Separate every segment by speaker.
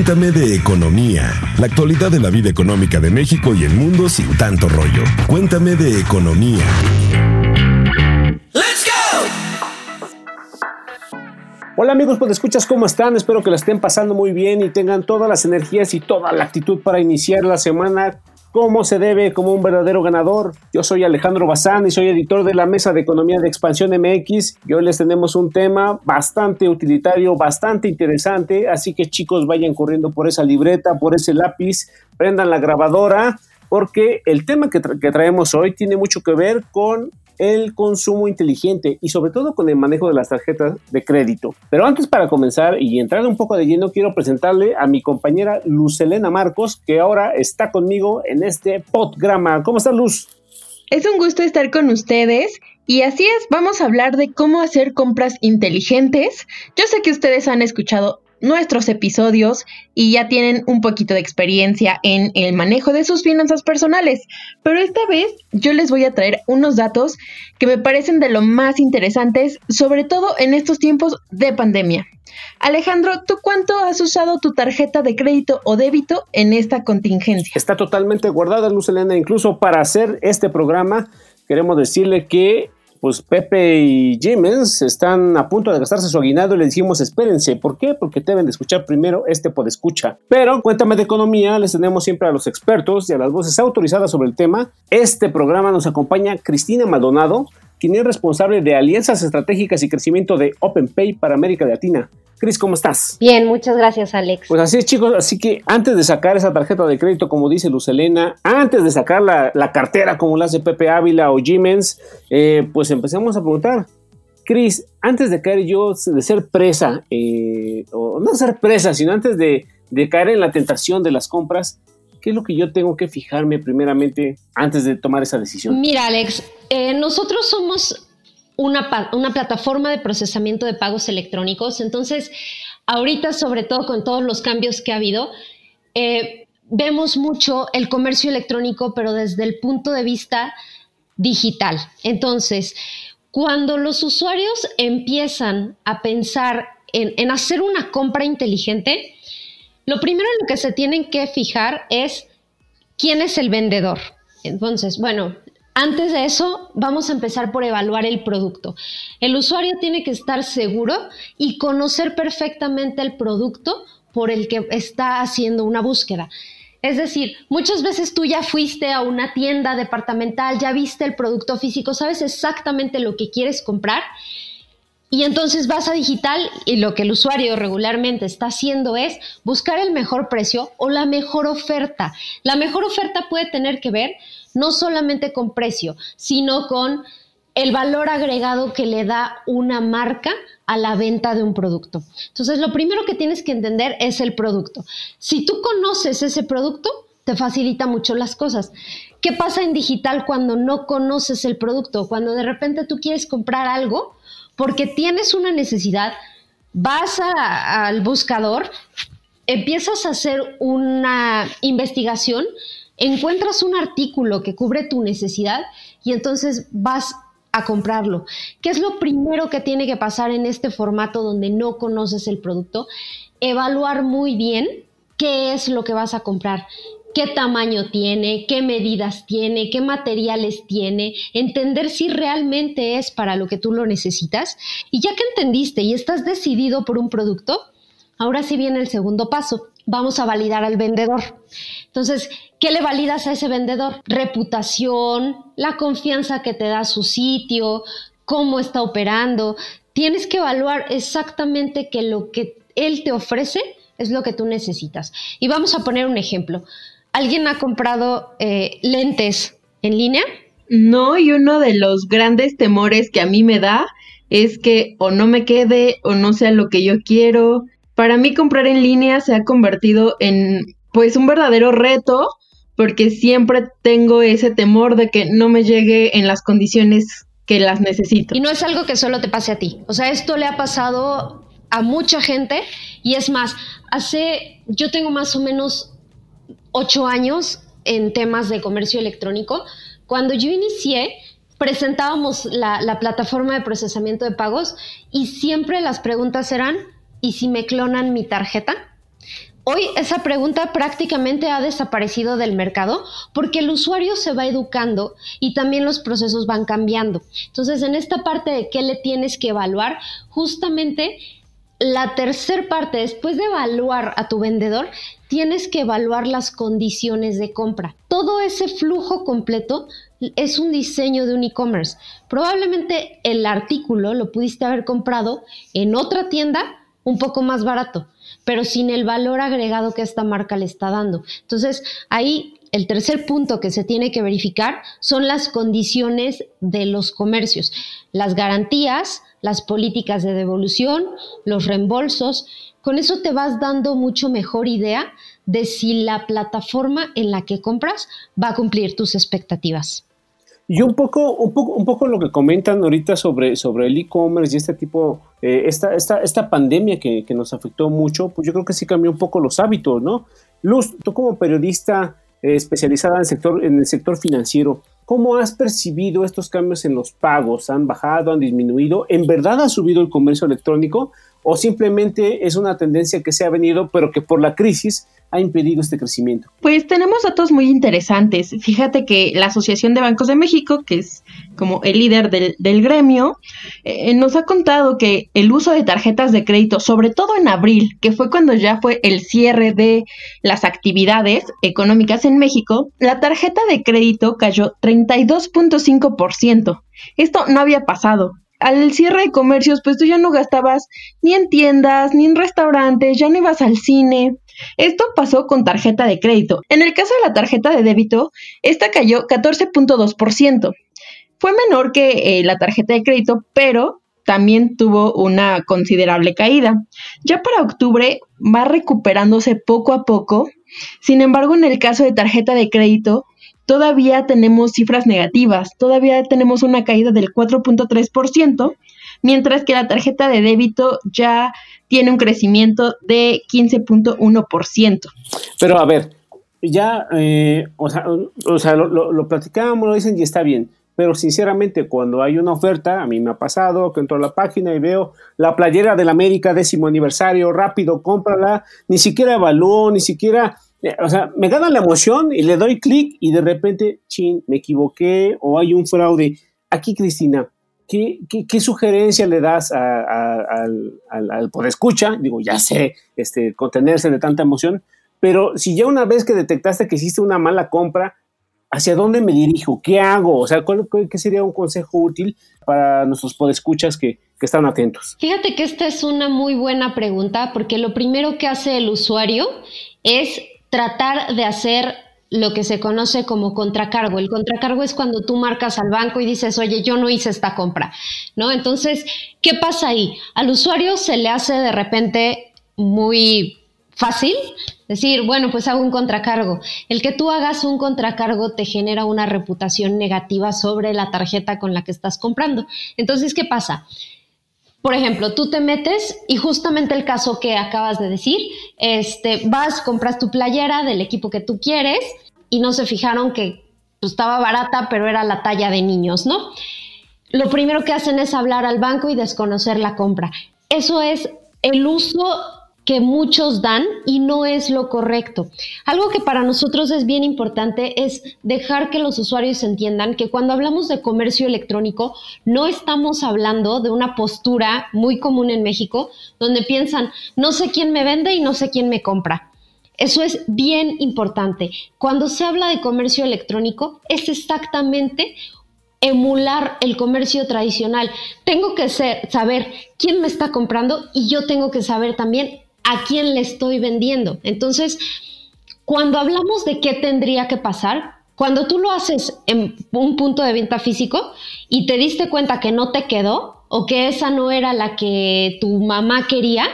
Speaker 1: Cuéntame de economía, la actualidad de la vida económica de México y el mundo sin tanto rollo. Cuéntame de economía.
Speaker 2: Hola amigos, pues escuchas cómo están, espero que la estén pasando muy bien y tengan todas las energías y toda la actitud para iniciar la semana como se debe, como un verdadero ganador. Yo soy Alejandro Bazán y soy editor de la Mesa de Economía de Expansión MX y hoy les tenemos un tema bastante utilitario, bastante interesante, así que chicos vayan corriendo por esa libreta, por ese lápiz, prendan la grabadora porque el tema que traemos hoy tiene mucho que ver con el consumo inteligente y sobre todo con el manejo de las tarjetas de crédito. Pero antes para comenzar y entrar un poco de lleno, quiero presentarle a mi compañera Luz Elena Marcos, que ahora está conmigo en este podgrama. ¿Cómo está Luz?
Speaker 3: Es un gusto estar con ustedes y así es, vamos a hablar de cómo hacer compras inteligentes. Yo sé que ustedes han escuchado nuestros episodios y ya tienen un poquito de experiencia en el manejo de sus finanzas personales. Pero esta vez yo les voy a traer unos datos que me parecen de lo más interesantes, sobre todo en estos tiempos de pandemia. Alejandro, ¿tú cuánto has usado tu tarjeta de crédito o débito en esta contingencia?
Speaker 2: Está totalmente guardada, Luz Elena. Incluso para hacer este programa, queremos decirle que pues Pepe y Jiménez están a punto de gastarse su aguinaldo y le dijimos espérense. ¿Por qué? Porque deben de escuchar primero este escucha. Pero cuéntame de economía, les tenemos siempre a los expertos y a las voces autorizadas sobre el tema. Este programa nos acompaña Cristina Maldonado, quien es responsable de alianzas estratégicas y crecimiento de OpenPay para América Latina. Cris, ¿cómo estás?
Speaker 4: Bien, muchas gracias, Alex.
Speaker 2: Pues así es, chicos. Así que antes de sacar esa tarjeta de crédito, como dice Luz Elena, antes de sacar la, cartera, como la hace Pepe Ávila o Jimens, eh, pues empecemos a preguntar. Cris, antes de caer yo, de ser presa, eh, o no ser presa, sino antes de, caer en la tentación de las compras, ¿qué es lo que yo tengo que fijarme primeramente antes de tomar esa decisión?
Speaker 4: Mira, Alex, eh, nosotros somos una, plataforma de procesamiento de pagos electrónicos. Entonces, ahorita, sobre todo con todos los cambios que ha habido, eh, vemos mucho el comercio electrónico, pero desde el punto de vista digital. Entonces, cuando los usuarios empiezan a pensar en, en, hacer una compra inteligente, lo primero en lo que se tienen que fijar es quién es el vendedor. Entonces, bueno, antes de eso, vamos a empezar por evaluar el producto. El usuario tiene que estar seguro y conocer perfectamente el producto por el que está haciendo una búsqueda. Es decir, muchas veces tú ya fuiste a una tienda departamental, ya viste el producto físico, sabes exactamente lo que quieres comprar y entonces vas a digital y lo que el usuario regularmente está haciendo es buscar el mejor precio o la mejor oferta. La mejor oferta puede tener que ver no solamente con precio, sino con el valor agregado que le da una marca a la venta de un producto. Entonces, lo primero que tienes que entender es el producto. Si tú conoces ese producto, te facilita mucho las cosas. ¿Qué pasa en digital cuando no conoces el producto? Cuando de repente tú quieres comprar algo porque tienes una necesidad, vas al buscador, empiezas a hacer una investigación encuentras un artículo que cubre tu necesidad y entonces vas a comprarlo. ¿Qué es lo primero que tiene que pasar en este formato donde no conoces el producto? Evaluar muy bien qué es lo que vas a comprar, qué tamaño tiene, qué medidas tiene, qué materiales tiene, entender si realmente es para lo que tú lo necesitas. Y ya que entendiste y estás decidido por un producto, ahora sí viene el segundo paso. Vamos a validar al vendedor. Entonces, ¿Qué le validas a ese vendedor? Reputación, la confianza que te da su sitio, cómo está operando. Tienes que evaluar exactamente que lo que él te ofrece es lo que tú necesitas. Y vamos a poner un ejemplo. ¿Alguien ha comprado eh, lentes en línea?
Speaker 3: No, y uno de los grandes temores que a mí me da es que o no me quede o no sea lo que yo quiero. Para mí comprar en línea se ha convertido en pues un verdadero reto porque siempre tengo ese temor de que no me llegue en las condiciones que las necesito.
Speaker 4: Y no es algo que solo te pase a ti. O sea, esto le ha pasado a mucha gente y es más, hace, yo tengo más o menos ocho años en temas de comercio electrónico. Cuando yo inicié, presentábamos la, la plataforma de procesamiento de pagos y siempre las preguntas eran, ¿y si me clonan mi tarjeta? Hoy esa pregunta prácticamente ha desaparecido del mercado porque el usuario se va educando y también los procesos van cambiando. Entonces, en esta parte de qué le tienes que evaluar, justamente la tercera parte, después de evaluar a tu vendedor, tienes que evaluar las condiciones de compra. Todo ese flujo completo es un diseño de un e-commerce. Probablemente el artículo lo pudiste haber comprado en otra tienda un poco más barato, pero sin el valor agregado que esta marca le está dando. Entonces, ahí el tercer punto que se tiene que verificar son las condiciones de los comercios, las garantías, las políticas de devolución, los reembolsos. Con eso te vas dando mucho mejor idea de si la plataforma en la que compras va a cumplir tus expectativas.
Speaker 2: Y un poco, un poco, un poco lo que comentan ahorita sobre, sobre el e-commerce y este tipo, eh, esta, esta, esta pandemia que, que, nos afectó mucho, pues yo creo que sí cambió un poco los hábitos, ¿no? Luz, tú como periodista eh, especializada en el, sector, en el sector financiero, ¿cómo has percibido estos cambios en los pagos? ¿Han bajado, han disminuido? ¿En verdad ha subido el comercio electrónico? ¿O simplemente es una tendencia que se ha venido, pero que por la crisis ha impedido este crecimiento?
Speaker 3: Pues tenemos datos muy interesantes. Fíjate que la Asociación de Bancos de México, que es como el líder del, gremio, eh, nos ha contado que el uso de tarjetas de crédito, sobre todo en abril, que fue cuando ya fue el cierre de las actividades económicas en México, la tarjeta de crédito cayó 32.5%. Esto no había pasado al cierre de comercios, pues tú ya no gastabas ni en tiendas, ni en restaurantes, ya no ibas al cine. Esto pasó con tarjeta de crédito. En el caso de la tarjeta de débito, esta cayó 14.2%. Fue menor que eh, la tarjeta de crédito, pero también tuvo una considerable caída. Ya para octubre va recuperándose poco a poco. Sin embargo, en el caso de tarjeta de crédito, todavía tenemos cifras negativas, todavía tenemos una caída del 4.3%, mientras que la tarjeta de débito ya tiene un crecimiento de 15.1%.
Speaker 2: Pero a ver, ya, eh, o sea, o sea lo, lo, platicábamos, lo dicen y está bien, pero sinceramente cuando hay una oferta, a mí me ha pasado que entro a la página y veo la playera del América décimo aniversario, rápido, cómprala, ni siquiera evalúo, ni siquiera o sea, me gana la emoción y le doy clic y de repente, chin, me equivoqué o hay un fraude. Aquí, Cristina, ¿qué, qué, sugerencia le das al, al, poder escucha? Digo, ya sé, este, contenerse de tanta emoción, pero si ya una vez que detectaste que hiciste una mala compra, ¿hacia dónde me dirijo? ¿Qué hago? O sea, ¿cuál, ¿qué sería un consejo útil para nuestros podescuchas que, que están atentos?
Speaker 4: Fíjate que esta es una muy buena pregunta porque lo primero que hace el usuario es tratar de hacer lo que se conoce como contracargo. El contracargo es cuando tú marcas al banco y dices, oye, yo no hice esta compra, ¿no? Entonces, ¿qué pasa ahí? Al usuario se le hace de repente muy fácil decir, bueno, pues hago un contracargo. El que tú hagas un contracargo te genera una reputación negativa sobre la tarjeta con la que estás comprando. Entonces, ¿qué pasa? Por ejemplo, tú te metes y justamente el caso que acabas de decir, este, vas, compras tu playera del equipo que tú quieres y no se fijaron que pues, estaba barata, pero era la talla de niños, ¿no? Lo primero que hacen es hablar al banco y desconocer la compra. Eso es el uso que muchos dan y no es lo correcto. Algo que para nosotros es bien importante es dejar que los usuarios entiendan que cuando hablamos de comercio electrónico no estamos hablando de una postura muy común en México donde piensan no sé quién me vende y no sé quién me compra. Eso es bien importante. Cuando se habla de comercio electrónico es exactamente emular el comercio tradicional. Tengo que ser, saber quién me está comprando y yo tengo que saber también a quién le estoy vendiendo. Entonces, cuando hablamos de qué tendría que pasar, cuando tú lo haces en un punto de venta físico y te diste cuenta que no te quedó o que esa no era la que tu mamá quería,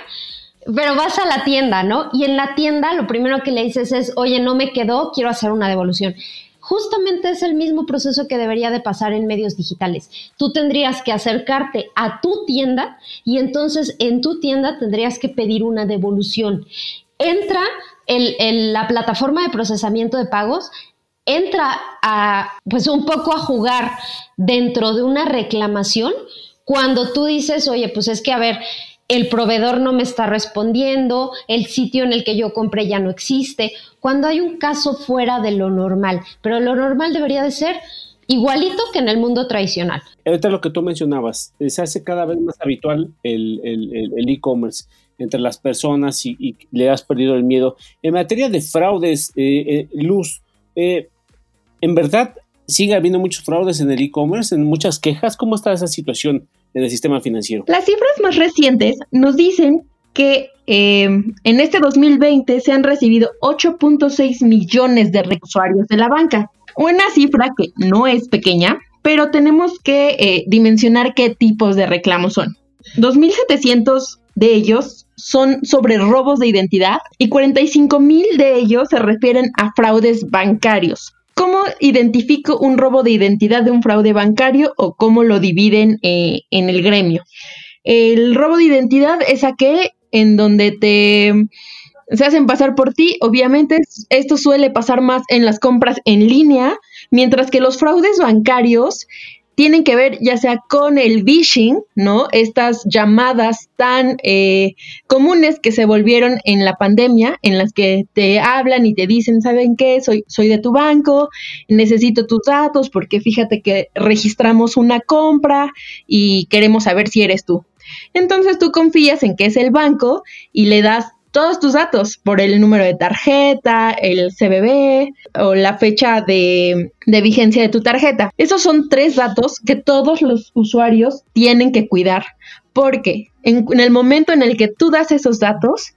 Speaker 4: pero vas a la tienda, ¿no? Y en la tienda lo primero que le dices es, oye, no me quedó, quiero hacer una devolución justamente es el mismo proceso que debería de pasar en medios digitales. Tú tendrías que acercarte a tu tienda y entonces en tu tienda tendrías que pedir una devolución. Entra en la plataforma de procesamiento de pagos, entra a, pues un poco a jugar dentro de una reclamación cuando tú dices, oye, pues es que a ver, el proveedor no me está respondiendo, el sitio en el que yo compré ya no existe, cuando hay un caso fuera de lo normal, pero lo normal debería de ser igualito que en el mundo tradicional.
Speaker 2: Ahorita lo que tú mencionabas, eh, se hace cada vez más habitual el e-commerce entre las personas y, le has perdido el miedo. En materia de fraudes, eh, eh, Luz, ¿en verdad sigue habiendo muchos fraudes en el e-commerce, en muchas quejas? ¿Cómo está esa situación en el sistema financiero?
Speaker 3: Las cifras más recientes nos dicen que en este 2020 se han recibido 8.6 millones de usuarios de la banca. Una cifra que no es pequeña, pero tenemos que eh, dimensionar qué tipos de reclamos son. 2.700 de ellos son sobre robos de identidad y 45.000 de ellos se refieren a fraudes bancarios. ¿Cómo identifico un robo de identidad de un fraude bancario o cómo lo dividen eh, en el gremio? El robo de identidad es aquel en donde te se hacen pasar por ti. Obviamente esto suele pasar más en las compras en línea, mientras que los fraudes bancarios tienen que ver ya sea con el phishing, ¿no? Estas llamadas tan eh, comunes que se volvieron en la pandemia, en las que te hablan y te dicen, ¿saben qué? Soy, soy de tu banco, necesito tus datos porque fíjate que registramos una compra y queremos saber si eres tú. Entonces tú confías en que es el banco y le das todos tus datos por el número de tarjeta, el CBB o la fecha de, vigencia de tu tarjeta. Esos son tres datos que todos los usuarios tienen que cuidar porque en, en el momento en el que tú das esos datos,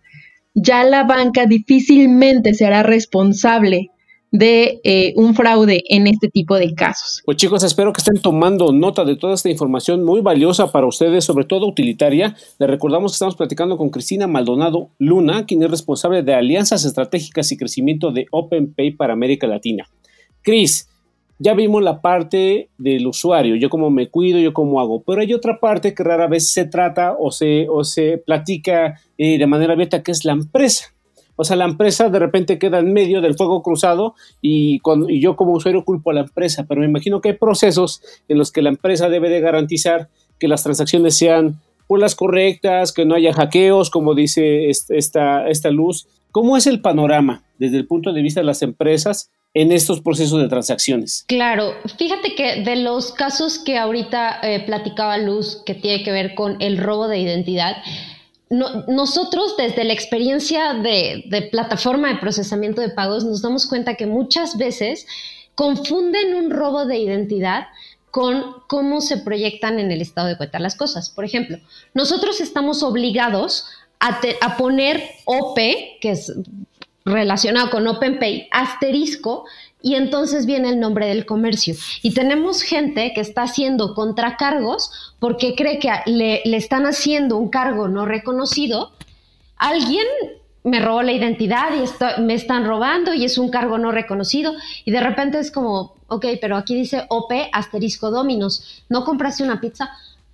Speaker 3: ya la banca difícilmente será responsable de eh, un fraude en este tipo de casos.
Speaker 2: Pues chicos, espero que estén tomando nota de toda esta información muy valiosa para ustedes, sobre todo utilitaria. Les recordamos que estamos platicando con Cristina Maldonado Luna, quien es responsable de alianzas estratégicas y crecimiento de OpenPay para América Latina. Cris, ya vimos la parte del usuario, yo cómo me cuido, yo cómo hago, pero hay otra parte que rara vez se trata o se, o se platica eh, de manera abierta, que es la empresa. O sea, la empresa de repente queda en medio del fuego cruzado y, yo como usuario culpo a la empresa, pero me imagino que hay procesos en los que la empresa debe de garantizar que las transacciones sean pues, las correctas, que no haya hackeos, como dice esta, esta luz. ¿Cómo es el panorama desde el punto de vista de las empresas en estos procesos de transacciones?
Speaker 4: Claro, fíjate que de los casos que ahorita eh, platicaba Luz, que tiene que ver con el robo de identidad, nosotros desde la experiencia de, plataforma de procesamiento de pagos nos damos cuenta que muchas veces confunden un robo de identidad con cómo se proyectan en el estado de cuenta las cosas. Por ejemplo, nosotros estamos obligados a, a poner OP, que es relacionado con OpenPay, asterisco, y entonces viene el nombre del comercio. Y tenemos gente que está haciendo contracargos porque cree que le, están haciendo un cargo no reconocido. Alguien me robó la identidad y me están robando y es un cargo no reconocido. Y de repente es como, ok, pero aquí dice OP asterisco Dominos. ¿No compraste una pizza?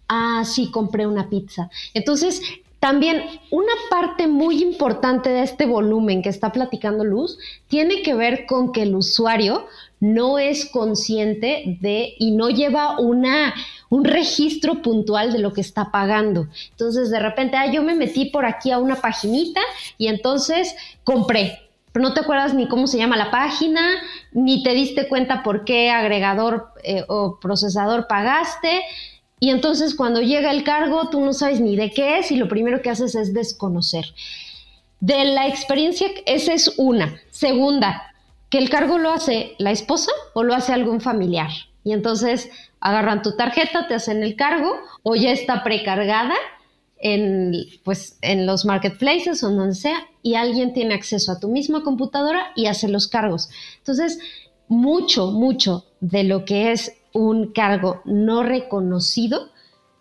Speaker 4: Ah, sí, compré una pizza. Entonces, también una parte muy importante de este volumen que está platicando Luz tiene que ver con que el usuario no es consciente de y no lleva una, un registro puntual de lo que está pagando. Entonces de repente, ah, yo me metí por aquí a una paginita y entonces compré, pero no te acuerdas ni cómo se llama la página, ni te diste cuenta por qué agregador eh, o procesador pagaste. Y entonces cuando llega el cargo, tú no sabes ni de qué es y lo primero que haces es desconocer. De la experiencia, esa es una. Segunda, que el cargo lo hace la esposa o lo hace algún familiar. Y entonces agarran tu tarjeta, te hacen el cargo o ya está precargada en, pues, en los marketplaces o donde sea y alguien tiene acceso a tu misma computadora y hace los cargos. Entonces, mucho, mucho de lo que es un cargo no reconocido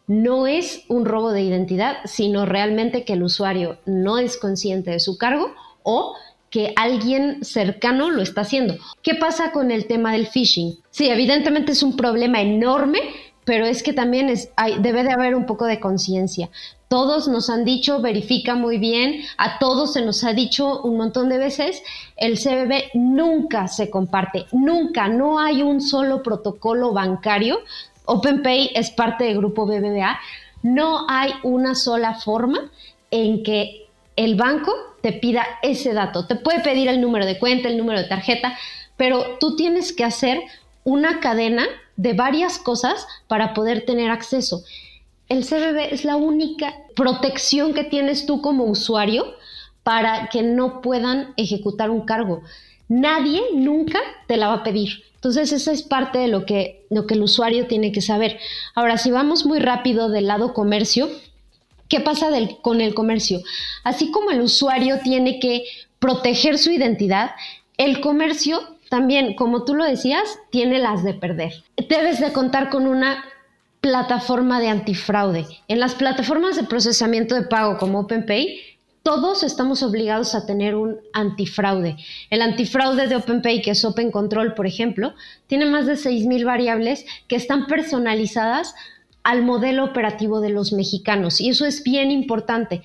Speaker 4: no es un robo de identidad, sino realmente que el usuario no es consciente de su cargo o que alguien cercano lo está haciendo. ¿Qué pasa con el tema del phishing? Sí, evidentemente es un problema enorme, pero es que también es, debe de haber un poco de conciencia. Todos nos han dicho, verifica muy bien, a todos se nos ha dicho un montón de veces, el CBB nunca se comparte, nunca, no hay un solo protocolo bancario. OpenPay es parte del grupo BBVA, No hay una sola forma en que el banco te pida ese dato. Te puede pedir el número de cuenta, el número de tarjeta, pero tú tienes que hacer una cadena de varias cosas para poder tener acceso. El CBB es la única protección que tienes tú como usuario para que no puedan ejecutar un cargo. Nadie nunca te la va a pedir. Entonces, esa es parte de lo que, lo que el usuario tiene que saber. Ahora, si vamos muy rápido del lado comercio, ¿qué pasa con el comercio? Así como el usuario tiene que proteger su identidad, el comercio también, como tú lo decías, tiene las de perder. Debes de contar con una plataforma de antifraude. En las plataformas de procesamiento de pago como OpenPay, todos estamos obligados a tener un antifraude. El antifraude de OpenPay, que es Open Control, por ejemplo, tiene más de 6.000 variables que están personalizadas al modelo operativo de los mexicanos y eso es bien importante.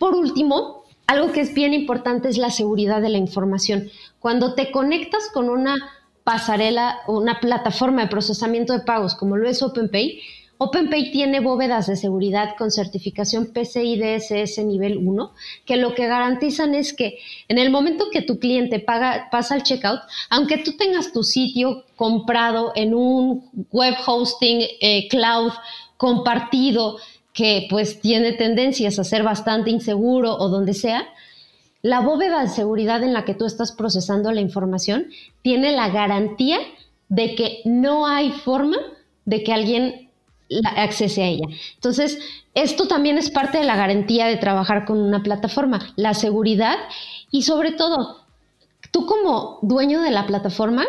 Speaker 4: Por último, algo que es bien importante es la seguridad de la información. Cuando te conectas con una pasarela o una plataforma de procesamiento de pagos como lo es OpenPay, OpenPay tiene bóvedas de seguridad con certificación PCI DSS nivel 1, que lo que garantizan es que en el momento que tu cliente paga, pasa el checkout, aunque tú tengas tu sitio comprado en un web hosting eh, cloud compartido que pues tiene tendencias a ser bastante inseguro o donde sea, la bóveda de seguridad en la que tú estás procesando la información tiene la garantía de que no hay forma de que alguien accese a ella. Entonces, esto también es parte de la garantía de trabajar con una plataforma, la seguridad y sobre todo, tú como dueño de la plataforma,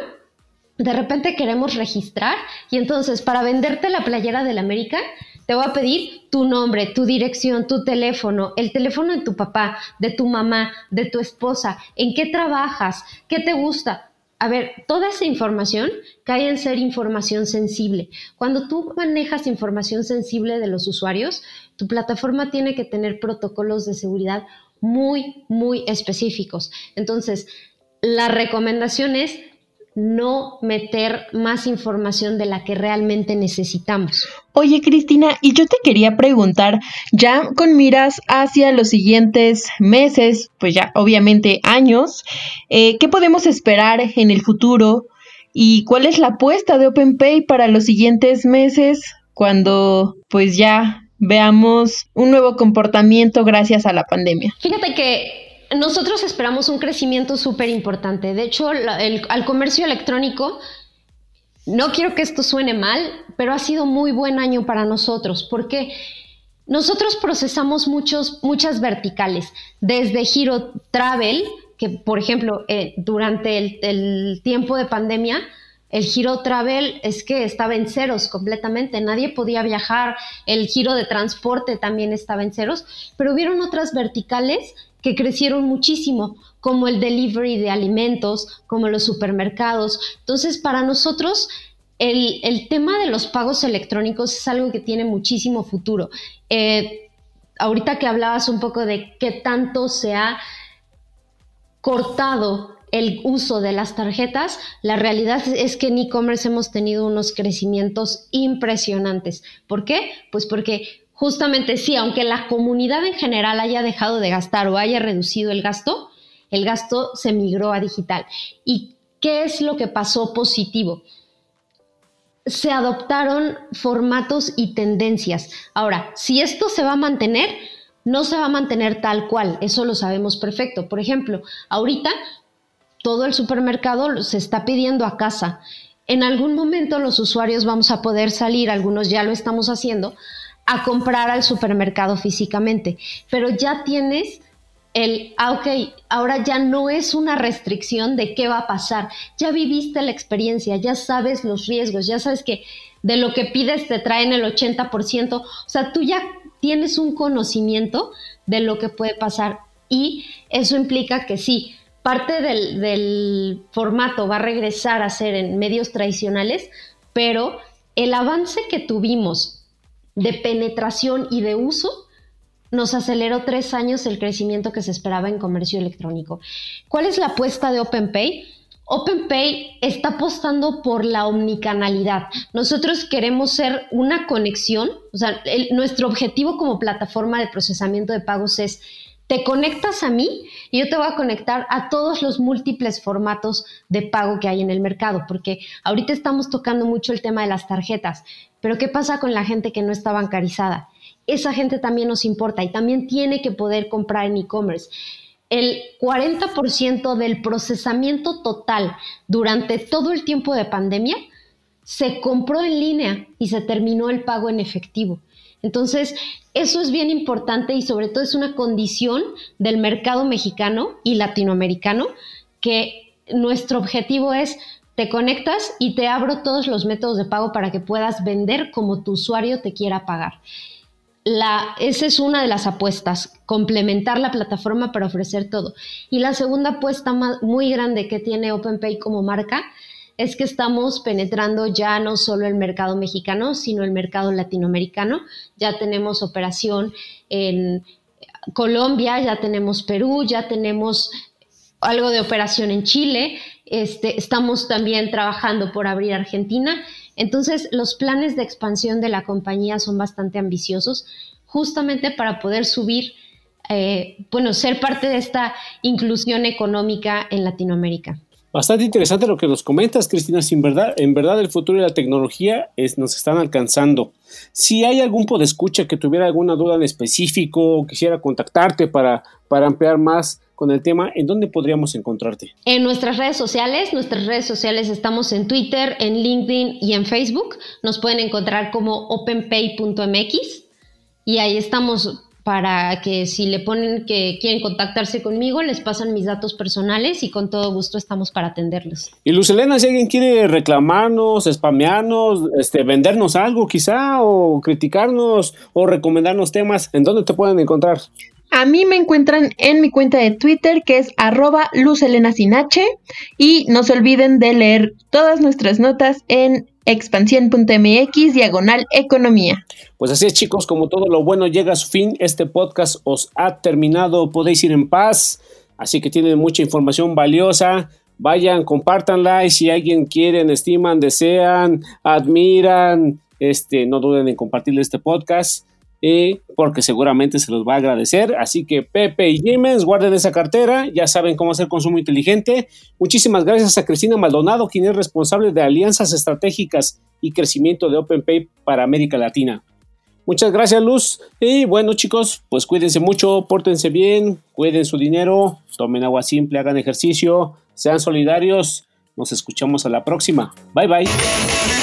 Speaker 4: de repente queremos registrar y entonces para venderte la playera del América, te voy a pedir tu nombre, tu dirección, tu teléfono, el teléfono de tu papá, de tu mamá, de tu esposa, en qué trabajas, qué te gusta. A ver, toda esa información cae en ser información sensible. Cuando tú manejas información sensible de los usuarios, tu plataforma tiene que tener protocolos de seguridad muy, muy específicos. Entonces, la recomendación es no meter más información de la que realmente necesitamos.
Speaker 3: Oye, Cristina, y yo te quería preguntar, ya con miras hacia los siguientes meses, pues ya obviamente años, eh, ¿qué podemos esperar en el futuro? ¿Y cuál es la apuesta de OpenPay para los siguientes meses cuando pues ya veamos un nuevo comportamiento gracias a la pandemia?
Speaker 4: Fíjate que nosotros esperamos un crecimiento súper importante. De hecho, al comercio electrónico, no quiero que esto suene mal, pero ha sido muy buen año para nosotros, porque nosotros procesamos muchos, muchas verticales, desde Giro Travel, que por ejemplo, eh, durante el, el tiempo de pandemia, el giro travel es que estaba en ceros completamente, nadie podía viajar, el giro de transporte también estaba en ceros, pero hubieron otras verticales que crecieron muchísimo, como el delivery de alimentos, como los supermercados. Entonces, para nosotros, el, tema de los pagos electrónicos es algo que tiene muchísimo futuro. Eh, ahorita que hablabas un poco de qué tanto se ha cortado el uso de las tarjetas, la realidad es que en e-commerce hemos tenido unos crecimientos impresionantes. ¿Por qué? Pues porque justamente sí, aunque la comunidad en general haya dejado de gastar o haya reducido el gasto, el gasto se migró a digital. ¿Y qué es lo que pasó positivo? Se adoptaron formatos y tendencias. Ahora, si esto se va a mantener, no se va a mantener tal cual, eso lo sabemos perfecto. Por ejemplo, ahorita todo el supermercado se está pidiendo a casa. En algún momento los usuarios vamos a poder salir, algunos ya lo estamos haciendo, a comprar al supermercado físicamente, pero ya tienes el, ah, ok, ahora ya no es una restricción de qué va a pasar, ya viviste la experiencia, ya sabes los riesgos, ya sabes que de lo que pides te traen el 80%, o sea, tú ya tienes un conocimiento de lo que puede pasar y eso implica que sí, parte del, del formato va a regresar a ser en medios tradicionales, pero el avance que tuvimos de penetración y de uso, nos aceleró tres años el crecimiento que se esperaba en comercio electrónico. ¿Cuál es la apuesta de OpenPay? OpenPay está apostando por la omnicanalidad. Nosotros queremos ser una conexión, o sea, nuestro objetivo como plataforma de procesamiento de pagos es te conectas a mí y yo te voy a conectar a todos los múltiples formatos de pago que hay en el mercado, porque ahorita estamos tocando mucho el tema de las tarjetas, pero ¿qué pasa con la gente que no está bancarizada? Esa gente también nos importa y también tiene que poder comprar en e-commerce. El 40% del procesamiento total durante todo el tiempo de pandemia se compró en línea y se terminó el pago en efectivo. Entonces, eso es bien importante y sobre todo es una condición del mercado mexicano y latinoamericano que nuestro objetivo es te conectas y te abro todos los métodos de pago para que puedas vender como tu usuario te quiera pagar. Esa es una de las apuestas, complementar la plataforma para ofrecer todo. Y la segunda apuesta muy grande que tiene OpenPay como marca es que estamos penetrando ya no solo el mercado mexicano, sino el mercado latinoamericano. Ya tenemos operación en Colombia, ya tenemos Perú, ya tenemos algo de operación en Chile. Este, estamos también trabajando por abrir Argentina. Entonces, los planes de expansión de la compañía son bastante ambiciosos, justamente para poder subir, eh, bueno, ser parte de esta inclusión económica en Latinoamérica.
Speaker 2: Bastante interesante lo que nos comentas, Cristina. Sin verdad, en verdad el futuro y la tecnología es, nos están alcanzando. Si hay algún podescucha que tuviera alguna duda en específico o quisiera contactarte para, para ampliar más con el tema, ¿en dónde podríamos encontrarte?
Speaker 4: En nuestras redes sociales, nuestras redes sociales estamos en Twitter, en LinkedIn y en Facebook. Nos pueden encontrar como openpay.mx y ahí estamos para que si le ponen que quieren contactarse conmigo, les pasan mis datos personales y con todo gusto estamos para atenderlos.
Speaker 2: Y Luz Elena, si alguien quiere reclamarnos, spamearnos, este, vendernos algo quizá, o criticarnos, o recomendarnos temas, ¿en dónde te pueden encontrar?
Speaker 3: A mí me encuentran en mi cuenta de Twitter que es arroba luzelenasinache y no se olviden de leer todas nuestras notas en expansión.mx diagonal economía.
Speaker 2: Pues así es chicos, como todo lo bueno llega a su fin, este podcast os ha terminado, podéis ir en paz, así que tienen mucha información valiosa. Vayan, compártanla y si alguien quieren, estiman, desean, admiran, este, no duden en compartir este podcast porque seguramente se los va a agradecer. Así que Pepe y Jiménez, guarden esa cartera, ya saben cómo hacer consumo inteligente. Muchísimas gracias a Cristina Maldonado, quien es responsable de alianzas estratégicas y crecimiento de OpenPay para América Latina. Muchas gracias, Luz. Y bueno, chicos, pues cuídense mucho, pórtense bien, cuiden su dinero, tomen agua simple, hagan ejercicio, sean solidarios. Nos escuchamos a la próxima. Bye bye.